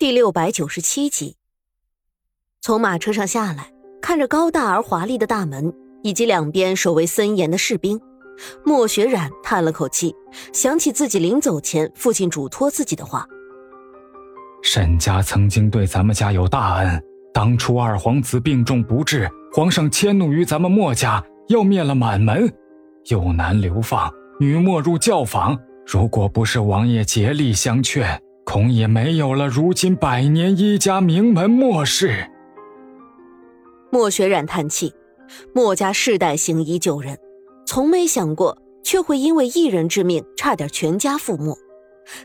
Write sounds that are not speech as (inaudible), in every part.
第六百九十七集，从马车上下来，看着高大而华丽的大门以及两边守卫森严的士兵，莫雪染叹了口气，想起自己临走前父亲嘱托自己的话：“沈家曾经对咱们家有大恩，当初二皇子病重不治，皇上迁怒于咱们莫家，要灭了满门，幼男流放，女莫入教坊。如果不是王爷竭力相劝。”恐也没有了如今百年一家名门莫氏。莫雪染叹气，莫家世代行医救人，从没想过却会因为一人之命差点全家覆没。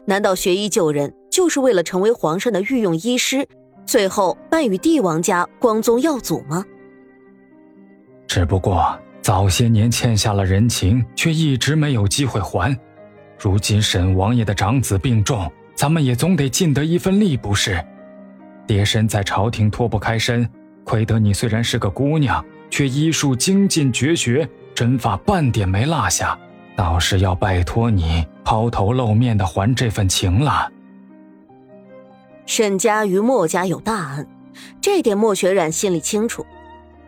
难道学医救人就是为了成为皇上的御用医师，最后伴与帝王家光宗耀祖吗？只不过早些年欠下了人情，却一直没有机会还。如今沈王爷的长子病重。咱们也总得尽得一份力，不是？爹身在朝廷脱不开身，亏得你虽然是个姑娘，却医术精进绝学，针法半点没落下，倒是要拜托你抛头露面的还这份情了。沈家与莫家有大恩，这点莫雪染心里清楚，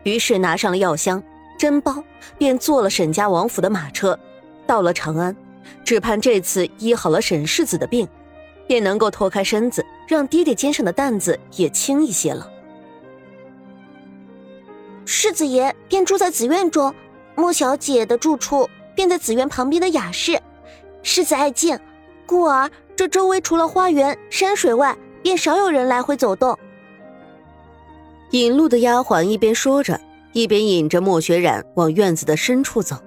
于是拿上了药箱、针包，便坐了沈家王府的马车，到了长安，只盼这次医好了沈世子的病。便能够脱开身子，让爹爹肩上的担子也轻一些了。世子爷便住在紫院中，莫小姐的住处便在紫院旁边的雅室。世子爱静，故而这周围除了花园山水外，便少有人来回走动。引路的丫鬟一边说着，一边引着莫雪染往院子的深处走。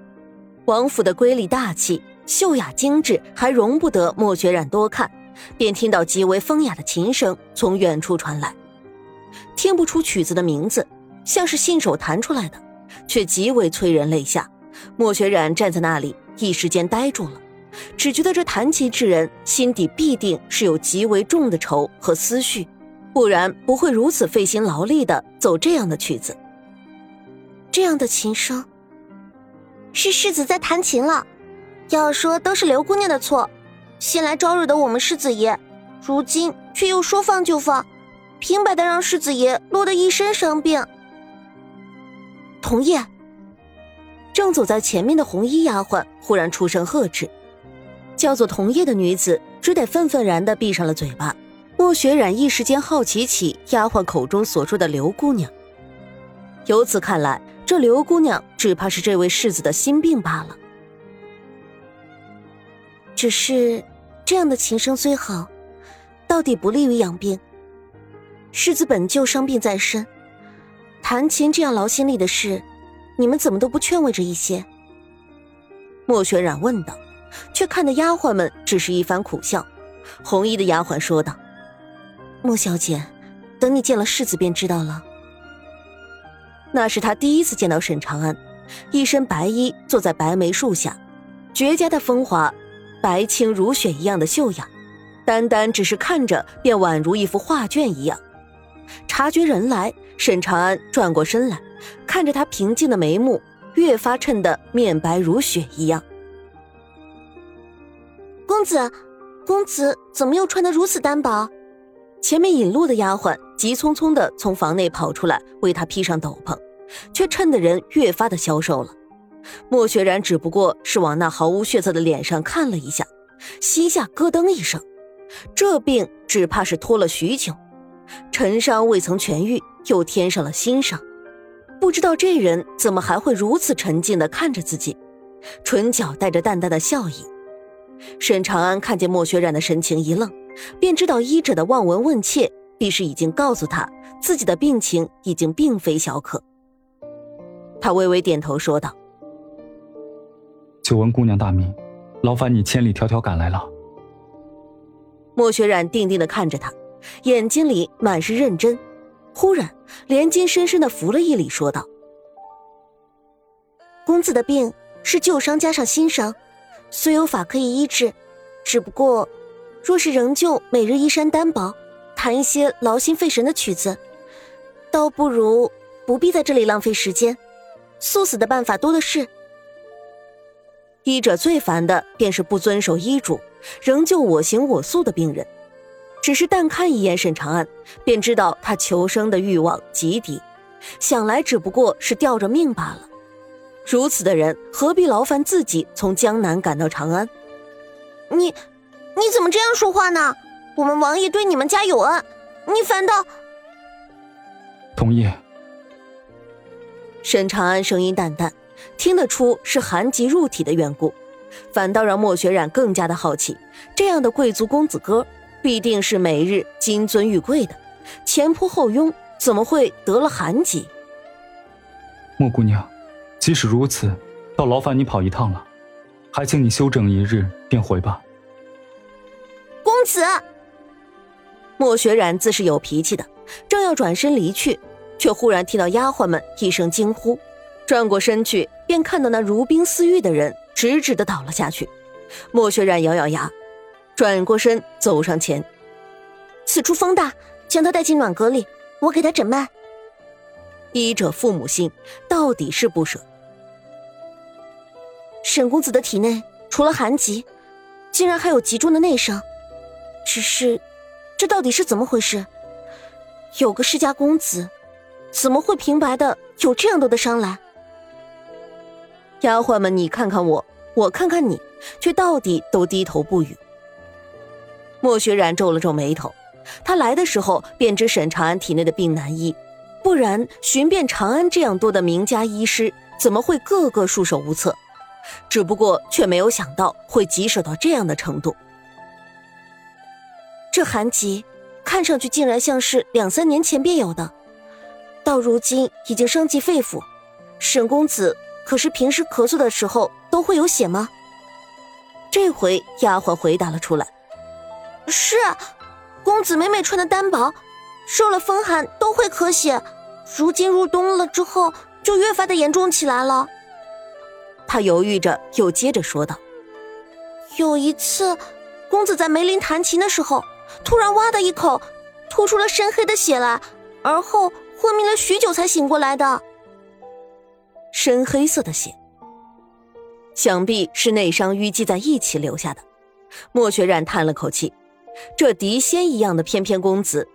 王府的瑰丽大气、秀雅精致，还容不得莫雪染多看。便听到极为风雅的琴声从远处传来，听不出曲子的名字，像是信手弹出来的，却极为催人泪下。莫雪染站在那里，一时间呆住了，只觉得这弹琴之人心底必定是有极为重的愁和思绪，不然不会如此费心劳力的奏这样的曲子。这样的琴声，是世子在弹琴了。要说都是刘姑娘的错。先来招惹的我们世子爷，如今却又说放就放，平白的让世子爷落得一身伤病。童叶，正走在前面的红衣丫鬟忽然出声呵斥，叫做童叶的女子只得愤愤然的闭上了嘴巴。莫雪染一时间好奇起丫鬟口中所说的刘姑娘，由此看来，这刘姑娘只怕是这位世子的心病罢了。只是。这样的琴声虽好，到底不利于养病。世子本就伤病在身，弹琴这样劳心力的事，你们怎么都不劝慰着一些？莫玄染问道，却看得丫鬟们只是一番苦笑。红衣的丫鬟说道：“莫小姐，等你见了世子便知道了。”那是他第一次见到沈长安，一身白衣坐在白梅树下，绝佳的风华。白清如雪一样的秀雅，单单只是看着便宛如一幅画卷一样。察觉人来，沈长安转过身来，看着他平静的眉目，越发衬得面白如雪一样。公子，公子怎么又穿得如此单薄？前面引路的丫鬟急匆匆的从房内跑出来，为他披上斗篷，却衬得人越发的消瘦了。莫雪然只不过是往那毫无血色的脸上看了一下，心下咯噔一声，这病只怕是拖了许久，陈伤未曾痊愈，又添上了新伤，不知道这人怎么还会如此沉静地看着自己，唇角带着淡淡的笑意。沈长安看见莫雪染的神情一愣，便知道医者的望闻问切必是已经告诉他自己的病情已经并非小可。他微微点头说道。久闻姑娘大名，劳烦你千里迢迢赶来了。莫雪染定定的看着他，眼睛里满是认真。忽然，连襟深深的扶了一礼，说道：“公子的病是旧伤加上新伤，虽有法可以医治，只不过，若是仍旧每日衣衫单薄，弹一些劳心费神的曲子，倒不如不必在这里浪费时间，速死的办法多的是。”医者最烦的便是不遵守医嘱，仍旧我行我素的病人。只是但看一眼沈长安，便知道他求生的欲望极低，想来只不过是吊着命罢了。如此的人，何必劳烦自己从江南赶到长安？你，你怎么这样说话呢？我们王爷对你们家有恩，你反倒……同意。沈长安声音淡淡，听得出是寒疾入体的缘故，反倒让莫雪染更加的好奇。这样的贵族公子哥，必定是每日金尊玉贵的，前仆后拥，怎么会得了寒疾？莫姑娘，即使如此，倒劳烦你跑一趟了，还请你休整一日便回吧。公子，莫雪染自是有脾气的，正要转身离去。却忽然听到丫鬟们一声惊呼，转过身去，便看到那如冰似玉的人直直的倒了下去。莫雪染咬咬牙，转过身走上前：“此处风大，将他带进暖阁里，我给他诊脉。”医者父母心，到底是不舍。沈公子的体内除了寒疾，竟然还有极重的内伤，只是，这到底是怎么回事？有个世家公子。怎么会平白的有这样多的伤来？丫鬟们，你看看我，我看看你，却到底都低头不语。莫雪染皱了皱眉头，他来的时候便知沈长安体内的病难医，不然寻遍长安这样多的名家医师，怎么会个个束手无策？只不过却没有想到会棘手到这样的程度。这寒疾，看上去竟然像是两三年前便有的。到如今已经伤及肺腑，沈公子可是平时咳嗽的时候都会有血吗？这回丫鬟回答了出来：“是，公子每每穿的单薄，受了风寒都会咳血，如今入冬了之后就越发的严重起来了。”他犹豫着，又接着说道：“有一次，公子在梅林弹琴的时候，突然哇的一口吐出了深黑的血来，而后。”昏迷了许久才醒过来的，深黑色的血，想必是内伤淤积在一起留下的。莫雪染叹了口气，这狄仙一样的翩翩公子，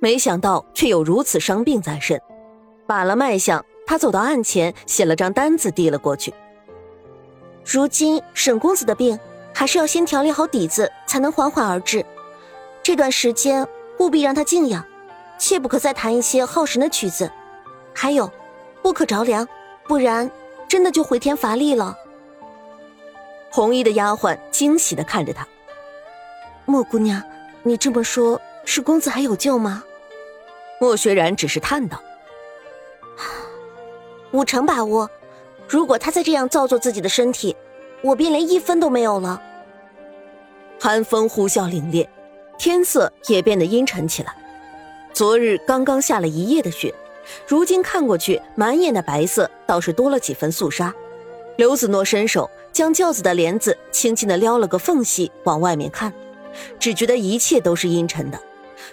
没想到却有如此伤病在身。把了脉象，他走到案前，写了张单子递了过去。如今沈公子的病，还是要先调理好底子，才能缓缓而至。这段时间务必让他静养。切不可再弹一些耗神的曲子，还有，不可着凉，不然真的就回天乏力了。红衣的丫鬟惊喜的看着他，莫姑娘，你这么说，是公子还有救吗？莫学然只是叹道：“ (sighs) 五成把握，如果他再这样造作自己的身体，我便连一分都没有了。”寒风呼啸凛冽，天色也变得阴沉起来。昨日刚刚下了一夜的雪，如今看过去，满眼的白色倒是多了几分肃杀。刘子诺伸手将轿子的帘子轻轻的撩了个缝隙，往外面看，只觉得一切都是阴沉的，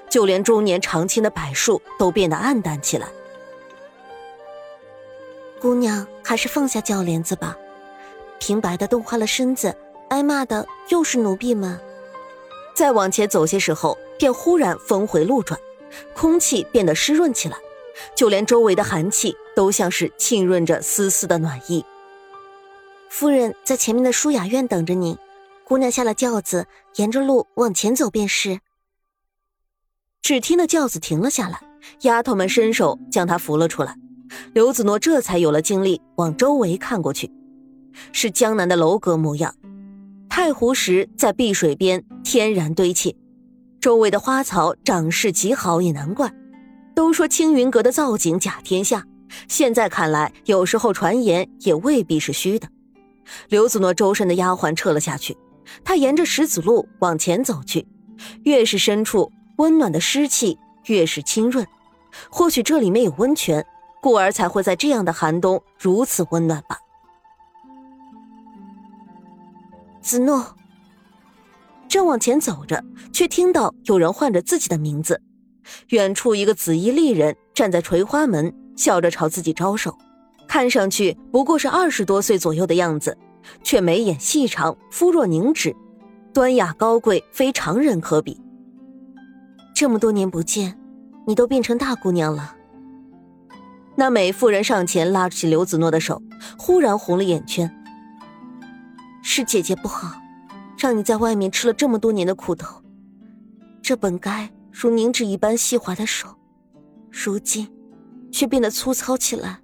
就连中年常青的柏树都变得暗淡起来。姑娘，还是放下轿帘子吧，平白的冻坏了身子，挨骂的又是奴婢们。再往前走些时候，便忽然峰回路转。空气变得湿润起来，就连周围的寒气都像是浸润着丝丝的暖意。夫人在前面的舒雅院等着您，姑娘下了轿子，沿着路往前走便是。只听得轿子停了下来，丫头们伸手将她扶了出来。刘子诺这才有了精力往周围看过去，是江南的楼阁模样，太湖石在碧水边天然堆砌。周围的花草长势极好，也难怪。都说青云阁的造景甲天下，现在看来，有时候传言也未必是虚的。刘子诺周身的丫鬟撤了下去，他沿着石子路往前走去。越是深处，温暖的湿气越是清润。或许这里面有温泉，故而才会在这样的寒冬如此温暖吧。子诺。正往前走着，却听到有人唤着自己的名字。远处一个紫衣丽人站在垂花门，笑着朝自己招手，看上去不过是二十多岁左右的样子，却眉眼细长，肤若凝脂，端雅高贵，非常人可比。这么多年不见，你都变成大姑娘了。那美妇人上前拉起刘子诺的手，忽然红了眼圈。是姐姐不好，让你在外面吃了这么多年的苦头。这本该如凝脂一般细滑的手，如今却变得粗糙起来。